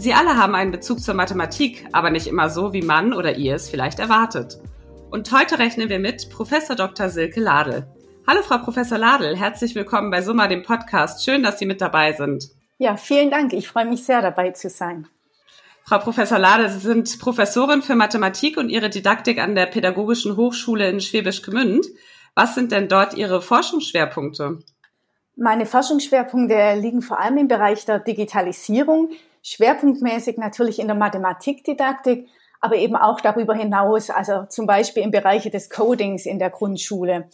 Sie alle haben einen Bezug zur Mathematik, aber nicht immer so, wie man oder ihr es vielleicht erwartet. Und heute rechnen wir mit Professor Dr. Silke Ladel. Hallo, Frau Professor Ladel, herzlich willkommen bei Summa, dem Podcast. Schön, dass Sie mit dabei sind. Ja, vielen Dank. Ich freue mich sehr, dabei zu sein. Frau Professor Ladel, Sie sind Professorin für Mathematik und Ihre Didaktik an der Pädagogischen Hochschule in Schwäbisch Gmünd. Was sind denn dort Ihre Forschungsschwerpunkte? Meine Forschungsschwerpunkte liegen vor allem im Bereich der Digitalisierung, schwerpunktmäßig natürlich in der Mathematikdidaktik, aber eben auch darüber hinaus, also zum Beispiel im Bereich des Codings in der Grundschule.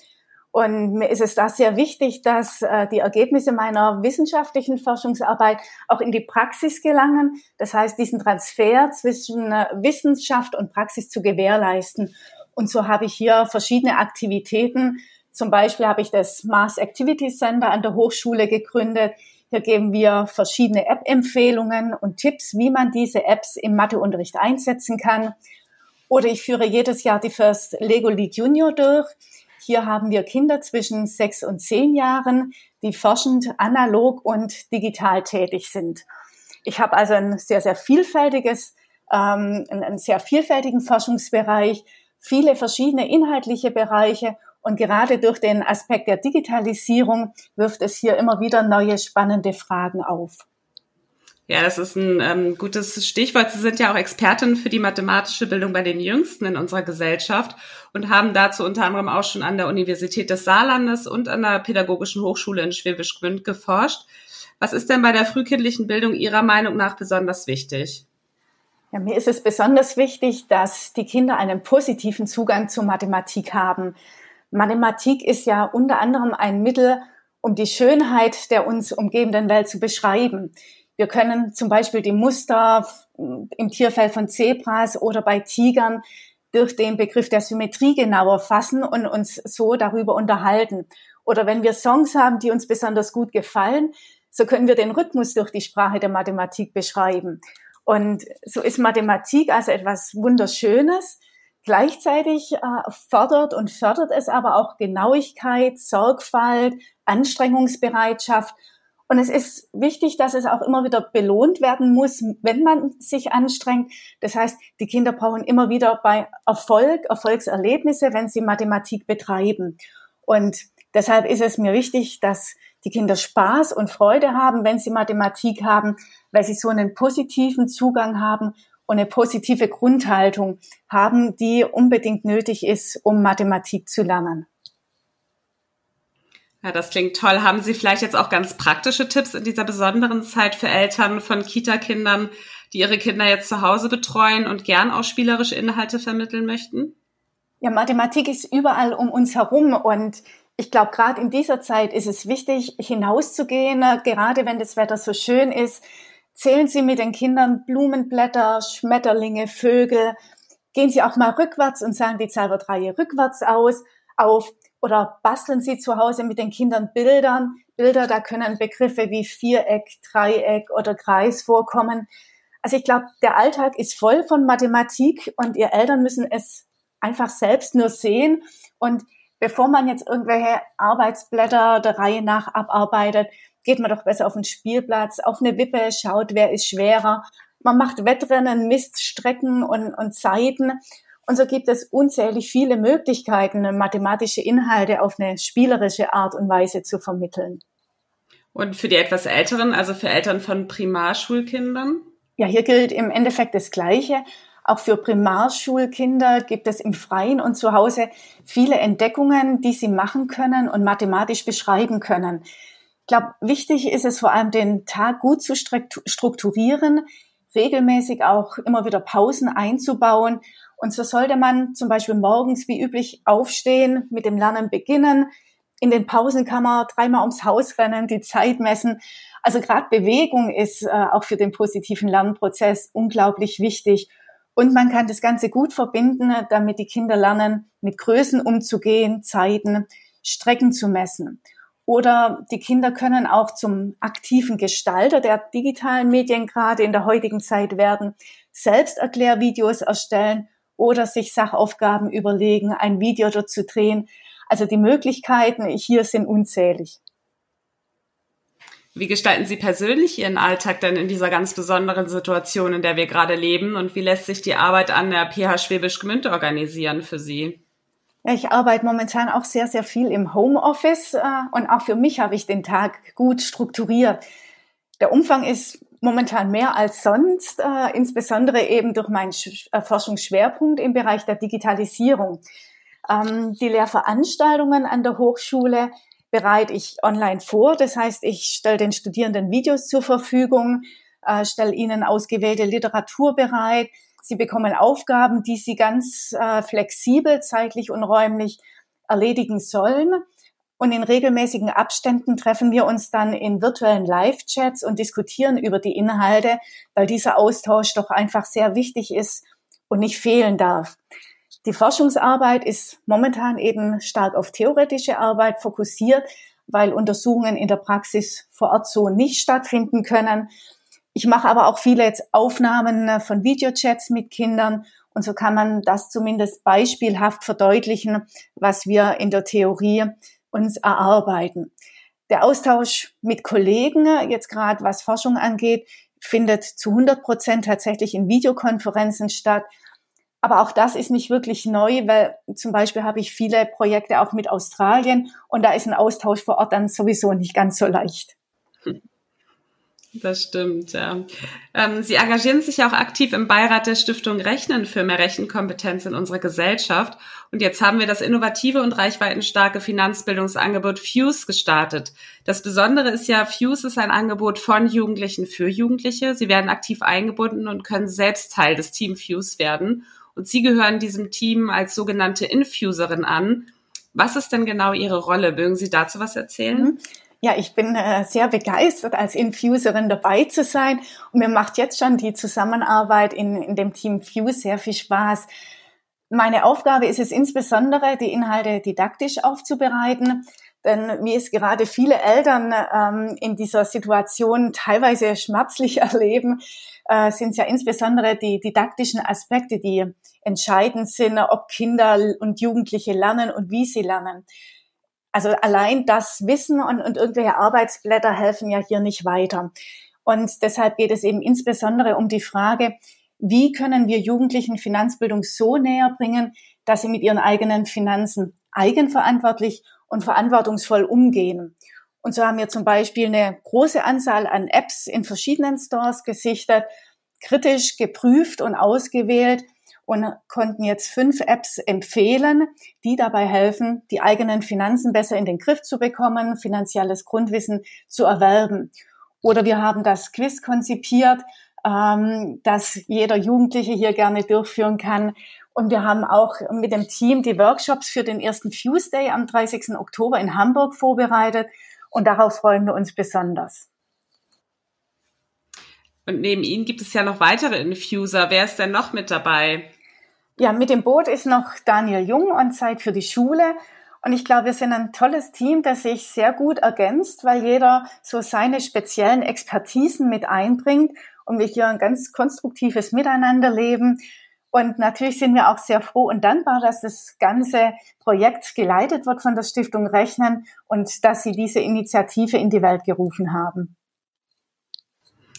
Und mir ist es da sehr wichtig, dass äh, die Ergebnisse meiner wissenschaftlichen Forschungsarbeit auch in die Praxis gelangen. Das heißt, diesen Transfer zwischen äh, Wissenschaft und Praxis zu gewährleisten. Und so habe ich hier verschiedene Aktivitäten. Zum Beispiel habe ich das Mars Activity Center an der Hochschule gegründet. Hier geben wir verschiedene App-Empfehlungen und Tipps, wie man diese Apps im Matheunterricht einsetzen kann. Oder ich führe jedes Jahr die First Lego League Junior durch. Hier haben wir Kinder zwischen sechs und zehn Jahren, die forschend analog und digital tätig sind. Ich habe also ein sehr, sehr vielfältiges, ähm, einen sehr vielfältigen Forschungsbereich, viele verschiedene inhaltliche Bereiche und gerade durch den Aspekt der Digitalisierung wirft es hier immer wieder neue spannende Fragen auf. Ja, das ist ein ähm, gutes Stichwort. Sie sind ja auch Expertin für die mathematische Bildung bei den Jüngsten in unserer Gesellschaft und haben dazu unter anderem auch schon an der Universität des Saarlandes und an der Pädagogischen Hochschule in Schwäbisch Gmünd geforscht. Was ist denn bei der frühkindlichen Bildung Ihrer Meinung nach besonders wichtig? Ja, mir ist es besonders wichtig, dass die Kinder einen positiven Zugang zur Mathematik haben. Mathematik ist ja unter anderem ein Mittel, um die Schönheit der uns umgebenden Welt zu beschreiben. Wir können zum Beispiel die Muster im Tierfell von Zebras oder bei Tigern durch den Begriff der Symmetrie genauer fassen und uns so darüber unterhalten. Oder wenn wir Songs haben, die uns besonders gut gefallen, so können wir den Rhythmus durch die Sprache der Mathematik beschreiben. Und so ist Mathematik also etwas Wunderschönes, Gleichzeitig äh, fordert und fördert es aber auch Genauigkeit, Sorgfalt, Anstrengungsbereitschaft. Und es ist wichtig, dass es auch immer wieder belohnt werden muss, wenn man sich anstrengt. Das heißt, die Kinder brauchen immer wieder bei Erfolg, Erfolgserlebnisse, wenn sie Mathematik betreiben. Und deshalb ist es mir wichtig, dass die Kinder Spaß und Freude haben, wenn sie Mathematik haben, weil sie so einen positiven Zugang haben und eine positive Grundhaltung haben, die unbedingt nötig ist, um Mathematik zu lernen. Ja, das klingt toll. Haben Sie vielleicht jetzt auch ganz praktische Tipps in dieser besonderen Zeit für Eltern von Kita-Kindern, die ihre Kinder jetzt zu Hause betreuen und gern auch spielerische Inhalte vermitteln möchten? Ja, Mathematik ist überall um uns herum und ich glaube, gerade in dieser Zeit ist es wichtig, hinauszugehen, gerade wenn das Wetter so schön ist, Zählen Sie mit den Kindern Blumenblätter, Schmetterlinge, Vögel. Gehen Sie auch mal rückwärts und sagen die Zahlwortreihe rückwärts aus, auf. Oder basteln Sie zu Hause mit den Kindern Bildern. Bilder, da können Begriffe wie Viereck, Dreieck oder Kreis vorkommen. Also ich glaube, der Alltag ist voll von Mathematik und ihr Eltern müssen es einfach selbst nur sehen. Und bevor man jetzt irgendwelche Arbeitsblätter der Reihe nach abarbeitet, geht man doch besser auf den Spielplatz, auf eine Wippe, schaut, wer ist schwerer. Man macht Wettrennen, misst Strecken und, und Zeiten. Und so gibt es unzählig viele Möglichkeiten, mathematische Inhalte auf eine spielerische Art und Weise zu vermitteln. Und für die etwas Älteren, also für Eltern von Primarschulkindern? Ja, hier gilt im Endeffekt das Gleiche. Auch für Primarschulkinder gibt es im Freien und zu Hause viele Entdeckungen, die sie machen können und mathematisch beschreiben können. Ich glaube, wichtig ist es vor allem, den Tag gut zu strukturieren, regelmäßig auch immer wieder Pausen einzubauen. Und so sollte man zum Beispiel morgens wie üblich aufstehen, mit dem Lernen beginnen, in den Pausen kann man dreimal ums Haus rennen, die Zeit messen. Also gerade Bewegung ist äh, auch für den positiven Lernprozess unglaublich wichtig. Und man kann das Ganze gut verbinden, damit die Kinder lernen, mit Größen umzugehen, Zeiten, Strecken zu messen. Oder die Kinder können auch zum aktiven Gestalter der digitalen Medien gerade in der heutigen Zeit werden, selbst Erklärvideos erstellen oder sich Sachaufgaben überlegen, ein Video dort zu drehen. Also die Möglichkeiten hier sind unzählig. Wie gestalten Sie persönlich Ihren Alltag denn in dieser ganz besonderen Situation, in der wir gerade leben? Und wie lässt sich die Arbeit an der PH Schwäbisch Gmünd organisieren für Sie? Ich arbeite momentan auch sehr, sehr viel im Homeoffice äh, und auch für mich habe ich den Tag gut strukturiert. Der Umfang ist momentan mehr als sonst, äh, insbesondere eben durch meinen äh, Forschungsschwerpunkt im Bereich der Digitalisierung. Ähm, die Lehrveranstaltungen an der Hochschule bereite ich online vor. Das heißt, ich stelle den Studierenden Videos zur Verfügung, stelle ihnen ausgewählte Literatur bereit. Sie bekommen Aufgaben, die sie ganz äh, flexibel zeitlich und räumlich erledigen sollen. Und in regelmäßigen Abständen treffen wir uns dann in virtuellen Live-Chats und diskutieren über die Inhalte, weil dieser Austausch doch einfach sehr wichtig ist und nicht fehlen darf. Die Forschungsarbeit ist momentan eben stark auf theoretische Arbeit fokussiert, weil Untersuchungen in der Praxis vor Ort so nicht stattfinden können. Ich mache aber auch viele jetzt Aufnahmen äh, von Videochats mit Kindern und so kann man das zumindest beispielhaft verdeutlichen, was wir in der Theorie uns erarbeiten. Der Austausch mit Kollegen, jetzt gerade was Forschung angeht, findet zu 100 Prozent tatsächlich in Videokonferenzen statt. Aber auch das ist nicht wirklich neu, weil zum Beispiel habe ich viele Projekte auch mit Australien und da ist ein Austausch vor Ort dann sowieso nicht ganz so leicht. Das stimmt, ja. Ähm, Sie engagieren sich auch aktiv im Beirat der Stiftung Rechnen für mehr Rechenkompetenz in unserer Gesellschaft. Und jetzt haben wir das innovative und reichweitenstarke Finanzbildungsangebot Fuse gestartet. Das Besondere ist ja, Fuse ist ein Angebot von Jugendlichen für Jugendliche. Sie werden aktiv eingebunden und können selbst Teil des Team Fuse werden. Und Sie gehören diesem Team als sogenannte Infuserin an. Was ist denn genau Ihre Rolle? Mögen Sie dazu was erzählen? Mhm. Ja, ich bin äh, sehr begeistert, als Infuserin dabei zu sein. Und mir macht jetzt schon die Zusammenarbeit in, in dem Team Fuse sehr viel Spaß. Meine Aufgabe ist es insbesondere, die Inhalte didaktisch aufzubereiten. Denn wie es gerade viele Eltern ähm, in dieser Situation teilweise schmerzlich erleben, äh, sind ja insbesondere die didaktischen Aspekte, die entscheidend sind, ob Kinder und Jugendliche lernen und wie sie lernen. Also allein das Wissen und, und irgendwelche Arbeitsblätter helfen ja hier nicht weiter. Und deshalb geht es eben insbesondere um die Frage, wie können wir Jugendlichen Finanzbildung so näher bringen, dass sie mit ihren eigenen Finanzen eigenverantwortlich und verantwortungsvoll umgehen. Und so haben wir zum Beispiel eine große Anzahl an Apps in verschiedenen Stores gesichtet, kritisch geprüft und ausgewählt und konnten jetzt fünf Apps empfehlen, die dabei helfen, die eigenen Finanzen besser in den Griff zu bekommen, finanzielles Grundwissen zu erwerben. Oder wir haben das Quiz konzipiert, ähm, das jeder Jugendliche hier gerne durchführen kann und wir haben auch mit dem Team die Workshops für den ersten Fuse Day am 30. Oktober in Hamburg vorbereitet. Und darauf freuen wir uns besonders. Und neben Ihnen gibt es ja noch weitere Infuser. Wer ist denn noch mit dabei? Ja, mit dem Boot ist noch Daniel Jung und Zeit für die Schule. Und ich glaube, wir sind ein tolles Team, das sich sehr gut ergänzt, weil jeder so seine speziellen Expertisen mit einbringt und wir hier ein ganz konstruktives Miteinander leben. Und natürlich sind wir auch sehr froh und dankbar, dass das ganze Projekt geleitet wird von der Stiftung Rechnen und dass Sie diese Initiative in die Welt gerufen haben.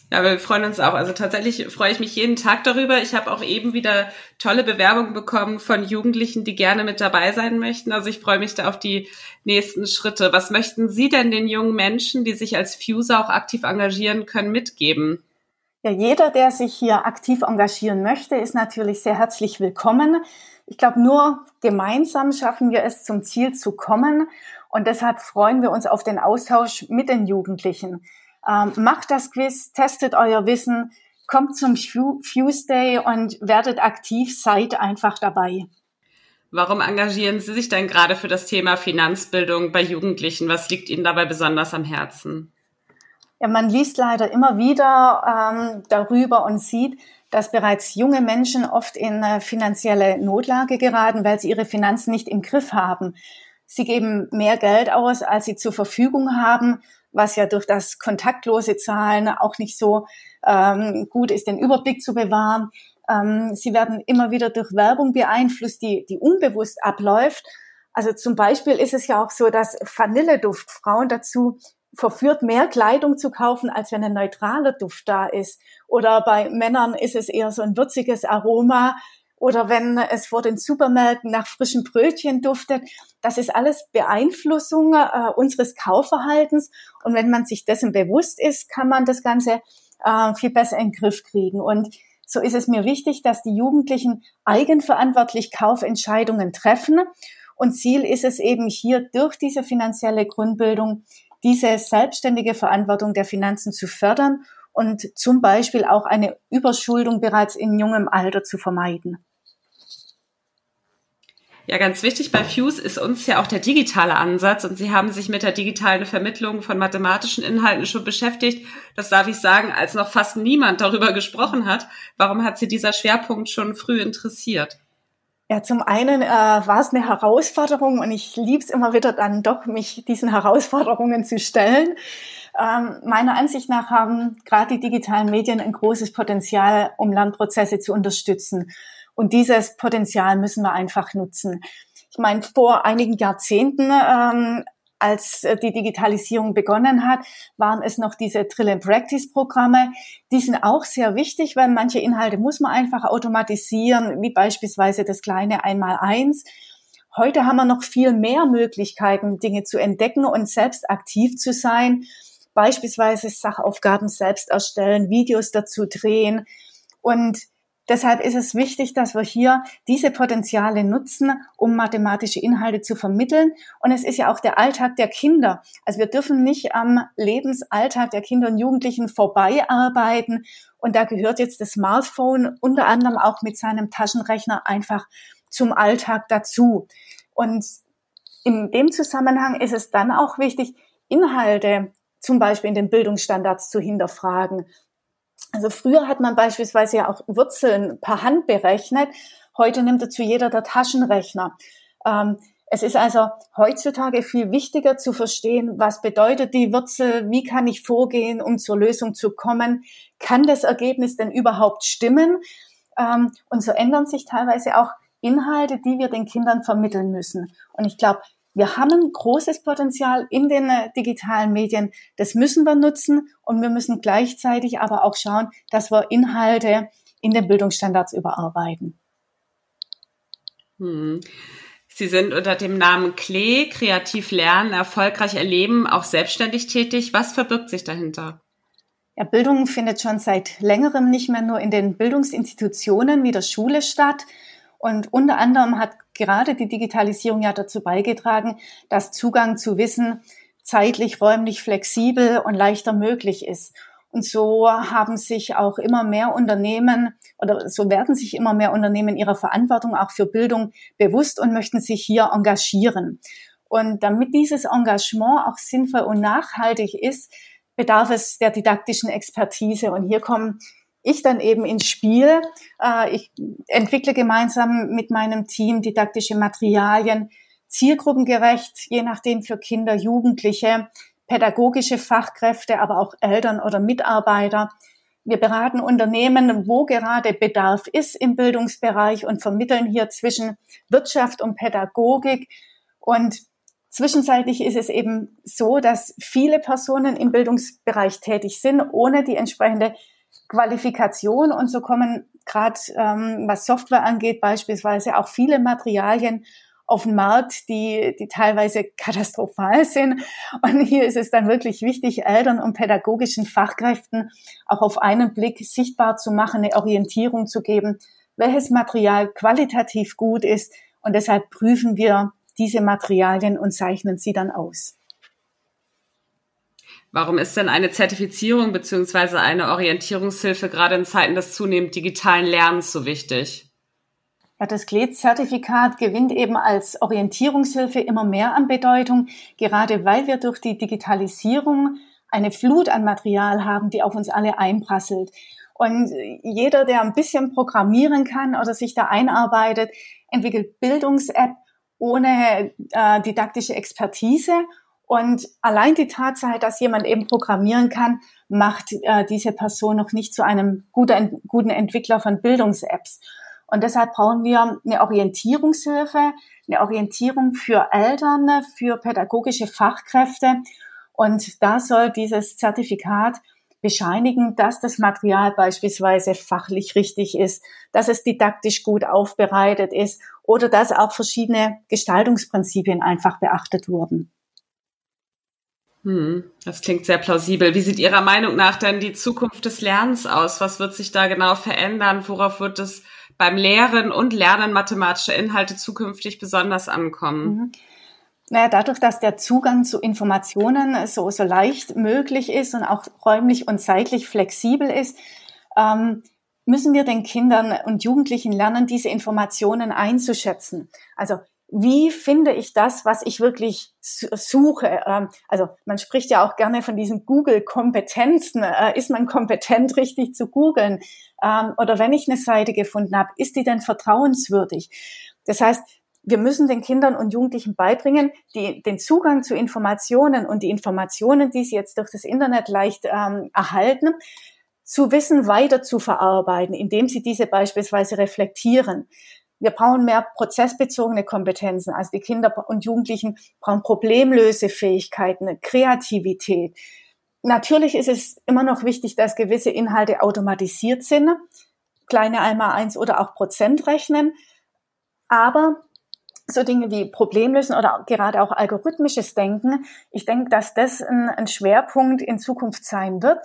Ja, wir freuen uns auch. Also tatsächlich freue ich mich jeden Tag darüber. Ich habe auch eben wieder tolle Bewerbungen bekommen von Jugendlichen, die gerne mit dabei sein möchten. Also ich freue mich da auf die nächsten Schritte. Was möchten Sie denn den jungen Menschen, die sich als Fuser auch aktiv engagieren können, mitgeben? Ja, jeder, der sich hier aktiv engagieren möchte, ist natürlich sehr herzlich willkommen. Ich glaube, nur gemeinsam schaffen wir es, zum Ziel zu kommen. Und deshalb freuen wir uns auf den Austausch mit den Jugendlichen. Ähm, macht das Quiz, testet euer Wissen, kommt zum Fuse Day und werdet aktiv, seid einfach dabei. Warum engagieren Sie sich denn gerade für das Thema Finanzbildung bei Jugendlichen? Was liegt Ihnen dabei besonders am Herzen? Ja, man liest leider immer wieder ähm, darüber und sieht, dass bereits junge Menschen oft in äh, finanzielle Notlage geraten, weil sie ihre Finanzen nicht im Griff haben. Sie geben mehr Geld aus, als sie zur Verfügung haben, was ja durch das kontaktlose Zahlen auch nicht so ähm, gut ist, den Überblick zu bewahren. Ähm, sie werden immer wieder durch Werbung beeinflusst, die, die unbewusst abläuft. Also zum Beispiel ist es ja auch so, dass Vanilleduft Frauen dazu verführt, mehr Kleidung zu kaufen, als wenn ein neutraler Duft da ist. Oder bei Männern ist es eher so ein würziges Aroma. Oder wenn es vor den Supermärkten nach frischen Brötchen duftet. Das ist alles Beeinflussung äh, unseres Kaufverhaltens. Und wenn man sich dessen bewusst ist, kann man das Ganze äh, viel besser in den Griff kriegen. Und so ist es mir wichtig, dass die Jugendlichen eigenverantwortlich Kaufentscheidungen treffen. Und Ziel ist es eben hier durch diese finanzielle Grundbildung diese selbstständige Verantwortung der Finanzen zu fördern und zum Beispiel auch eine Überschuldung bereits in jungem Alter zu vermeiden. Ja, ganz wichtig bei Fuse ist uns ja auch der digitale Ansatz und Sie haben sich mit der digitalen Vermittlung von mathematischen Inhalten schon beschäftigt. Das darf ich sagen, als noch fast niemand darüber gesprochen hat. Warum hat Sie dieser Schwerpunkt schon früh interessiert? Ja, zum einen äh, war es eine Herausforderung und ich liebe es immer wieder dann doch, mich diesen Herausforderungen zu stellen. Ähm, meiner Ansicht nach haben gerade die digitalen Medien ein großes Potenzial, um Lernprozesse zu unterstützen. Und dieses Potenzial müssen wir einfach nutzen. Ich meine, vor einigen Jahrzehnten ähm, als äh, die Digitalisierung begonnen hat, waren es noch diese Drill and Practice Programme. Die sind auch sehr wichtig, weil manche Inhalte muss man einfach automatisieren, wie beispielsweise das kleine Einmaleins. Heute haben wir noch viel mehr Möglichkeiten, Dinge zu entdecken und selbst aktiv zu sein. Beispielsweise Sachaufgaben selbst erstellen, Videos dazu drehen. Und Deshalb ist es wichtig, dass wir hier diese Potenziale nutzen, um mathematische Inhalte zu vermitteln. Und es ist ja auch der Alltag der Kinder. Also wir dürfen nicht am Lebensalltag der Kinder und Jugendlichen vorbeiarbeiten. Und da gehört jetzt das Smartphone unter anderem auch mit seinem Taschenrechner einfach zum Alltag dazu. Und in dem Zusammenhang ist es dann auch wichtig, Inhalte zum Beispiel in den Bildungsstandards zu hinterfragen. Also früher hat man beispielsweise ja auch Wurzeln per Hand berechnet. Heute nimmt dazu jeder der Taschenrechner. Ähm, es ist also heutzutage viel wichtiger zu verstehen, was bedeutet die Wurzel, wie kann ich vorgehen, um zur Lösung zu kommen, kann das Ergebnis denn überhaupt stimmen? Ähm, und so ändern sich teilweise auch Inhalte, die wir den Kindern vermitteln müssen. Und ich glaube, wir haben ein großes Potenzial in den äh, digitalen Medien. Das müssen wir nutzen und wir müssen gleichzeitig aber auch schauen, dass wir Inhalte in den Bildungsstandards überarbeiten. Hm. Sie sind unter dem Namen Klee, kreativ lernen, erfolgreich erleben, auch selbstständig tätig. Was verbirgt sich dahinter? Ja, Bildung findet schon seit längerem nicht mehr nur in den Bildungsinstitutionen wie der Schule statt, und unter anderem hat gerade die Digitalisierung ja dazu beigetragen, dass Zugang zu Wissen zeitlich, räumlich flexibel und leichter möglich ist. Und so haben sich auch immer mehr Unternehmen oder so werden sich immer mehr Unternehmen ihrer Verantwortung auch für Bildung bewusst und möchten sich hier engagieren. Und damit dieses Engagement auch sinnvoll und nachhaltig ist, bedarf es der didaktischen Expertise. Und hier kommen ich dann eben ins Spiel. Äh, ich entwickle gemeinsam mit meinem Team didaktische Materialien, zielgruppengerecht, je nachdem für Kinder, Jugendliche, pädagogische Fachkräfte, aber auch Eltern oder Mitarbeiter. Wir beraten Unternehmen, wo gerade Bedarf ist im Bildungsbereich und vermitteln hier zwischen Wirtschaft und Pädagogik. Und zwischenzeitlich ist es eben so, dass viele Personen im Bildungsbereich tätig sind, ohne die entsprechende Qualifikation und so kommen gerade, ähm, was Software angeht, beispielsweise auch viele Materialien auf den Markt, die, die teilweise katastrophal sind. Und hier ist es dann wirklich wichtig, Eltern und pädagogischen Fachkräften auch auf einen Blick sichtbar zu machen, eine Orientierung zu geben, welches Material qualitativ gut ist. Und deshalb prüfen wir diese Materialien und zeichnen sie dann aus. Warum ist denn eine Zertifizierung beziehungsweise eine Orientierungshilfe gerade in Zeiten des zunehmend digitalen Lernens so wichtig? Ja, das GLED-Zertifikat gewinnt eben als Orientierungshilfe immer mehr an Bedeutung, gerade weil wir durch die Digitalisierung eine Flut an Material haben, die auf uns alle einprasselt. Und jeder, der ein bisschen programmieren kann oder sich da einarbeitet, entwickelt Bildungs-App ohne äh, didaktische Expertise. Und allein die Tatsache, dass jemand eben programmieren kann, macht äh, diese Person noch nicht zu einem guten, guten Entwickler von Bildungs-Apps. Und deshalb brauchen wir eine Orientierungshilfe, eine Orientierung für Eltern, für pädagogische Fachkräfte. Und da soll dieses Zertifikat bescheinigen, dass das Material beispielsweise fachlich richtig ist, dass es didaktisch gut aufbereitet ist oder dass auch verschiedene Gestaltungsprinzipien einfach beachtet wurden. Hm, das klingt sehr plausibel. Wie sieht Ihrer Meinung nach denn die Zukunft des Lernens aus? Was wird sich da genau verändern? Worauf wird es beim Lehren und Lernen mathematischer Inhalte zukünftig besonders ankommen? Mhm. Naja, dadurch, dass der Zugang zu Informationen so, so leicht möglich ist und auch räumlich und zeitlich flexibel ist, ähm, müssen wir den Kindern und Jugendlichen lernen, diese Informationen einzuschätzen. Also wie finde ich das, was ich wirklich suche? Ähm, also man spricht ja auch gerne von diesen Google-Kompetenzen. Äh, ist man kompetent, richtig zu googeln? Ähm, oder wenn ich eine Seite gefunden habe, ist die denn vertrauenswürdig? Das heißt, wir müssen den Kindern und Jugendlichen beibringen, die, den Zugang zu Informationen und die Informationen, die sie jetzt durch das Internet leicht ähm, erhalten, zu wissen, weiter zu verarbeiten, indem sie diese beispielsweise reflektieren. Wir brauchen mehr prozessbezogene Kompetenzen. Also die Kinder und Jugendlichen brauchen Problemlösefähigkeiten, Kreativität. Natürlich ist es immer noch wichtig, dass gewisse Inhalte automatisiert sind, kleine einmal eins oder auch Prozentrechnen. Aber so Dinge wie Problemlösen oder gerade auch algorithmisches Denken. Ich denke, dass das ein, ein Schwerpunkt in Zukunft sein wird,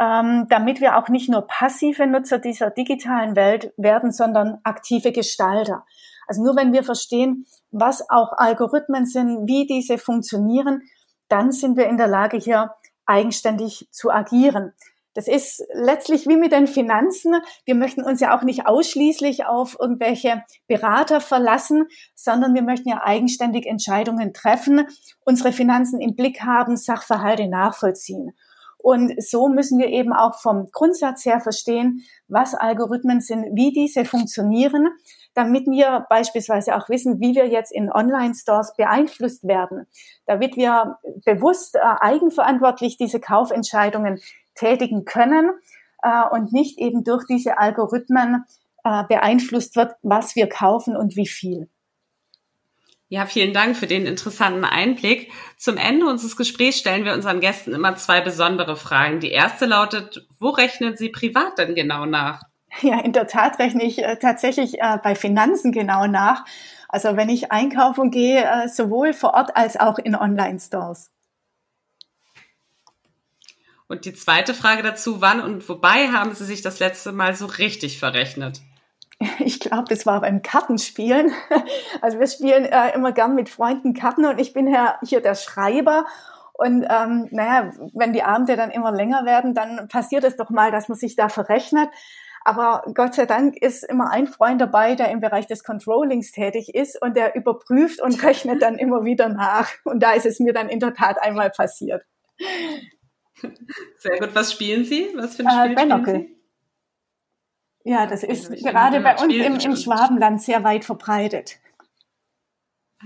ähm, damit wir auch nicht nur passive Nutzer dieser digitalen Welt werden, sondern aktive Gestalter. Also nur wenn wir verstehen, was auch Algorithmen sind, wie diese funktionieren, dann sind wir in der Lage, hier eigenständig zu agieren. Das ist letztlich wie mit den Finanzen. Wir möchten uns ja auch nicht ausschließlich auf irgendwelche Berater verlassen, sondern wir möchten ja eigenständig Entscheidungen treffen, unsere Finanzen im Blick haben, Sachverhalte nachvollziehen. Und so müssen wir eben auch vom Grundsatz her verstehen, was Algorithmen sind, wie diese funktionieren, damit wir beispielsweise auch wissen, wie wir jetzt in Online-Stores beeinflusst werden, damit wir bewusst äh, eigenverantwortlich diese Kaufentscheidungen tätigen können äh, und nicht eben durch diese Algorithmen äh, beeinflusst wird, was wir kaufen und wie viel. Ja, vielen Dank für den interessanten Einblick. Zum Ende unseres Gesprächs stellen wir unseren Gästen immer zwei besondere Fragen. Die erste lautet, wo rechnen Sie privat denn genau nach? Ja, in der Tat rechne ich äh, tatsächlich äh, bei Finanzen genau nach. Also wenn ich einkaufen gehe, äh, sowohl vor Ort als auch in Online-Stores. Und die zweite Frage dazu, wann und wobei haben Sie sich das letzte Mal so richtig verrechnet? Ich glaube, das war beim Kartenspielen. Also wir spielen äh, immer gern mit Freunden Karten und ich bin ja hier der Schreiber. Und ähm, naja, wenn die Abende dann immer länger werden, dann passiert es doch mal, dass man sich da verrechnet. Aber Gott sei Dank ist immer ein Freund dabei, der im Bereich des Controllings tätig ist und der überprüft und rechnet dann immer wieder nach. Und da ist es mir dann in der Tat einmal passiert. Sehr gut. Was spielen Sie? Was für ein äh, Spiel äh, Ja, das ist gerade bei uns im, im Schwabenland sehr weit verbreitet.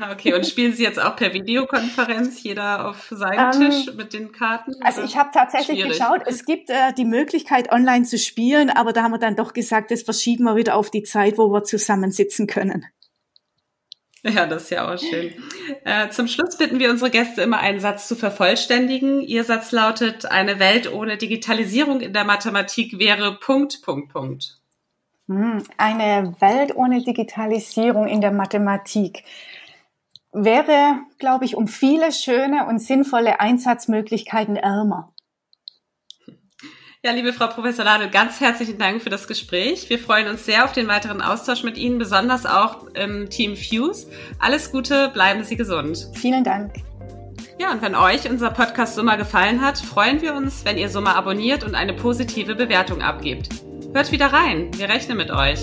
Ah, okay, und spielen Sie jetzt auch per Videokonferenz, jeder auf seinem ähm, Tisch mit den Karten? Also ich habe tatsächlich Schwierig. geschaut, es gibt äh, die Möglichkeit, online zu spielen, aber da haben wir dann doch gesagt, das verschieben wir wieder auf die Zeit, wo wir zusammensitzen können. Ja, das ist ja auch schön. Äh, zum Schluss bitten wir unsere Gäste immer einen Satz zu vervollständigen. Ihr Satz lautet, eine Welt ohne Digitalisierung in der Mathematik wäre Punkt, Punkt, Punkt. Hm, eine Welt ohne Digitalisierung in der Mathematik wäre, glaube ich, um viele schöne und sinnvolle Einsatzmöglichkeiten ärmer. Ja, liebe Frau Professor Ladel, ganz herzlichen Dank für das Gespräch. Wir freuen uns sehr auf den weiteren Austausch mit Ihnen, besonders auch im Team Fuse. Alles Gute, bleiben Sie gesund. Vielen Dank. Ja, und wenn euch unser Podcast Summa gefallen hat, freuen wir uns, wenn ihr Summa abonniert und eine positive Bewertung abgebt. Hört wieder rein, wir rechnen mit euch.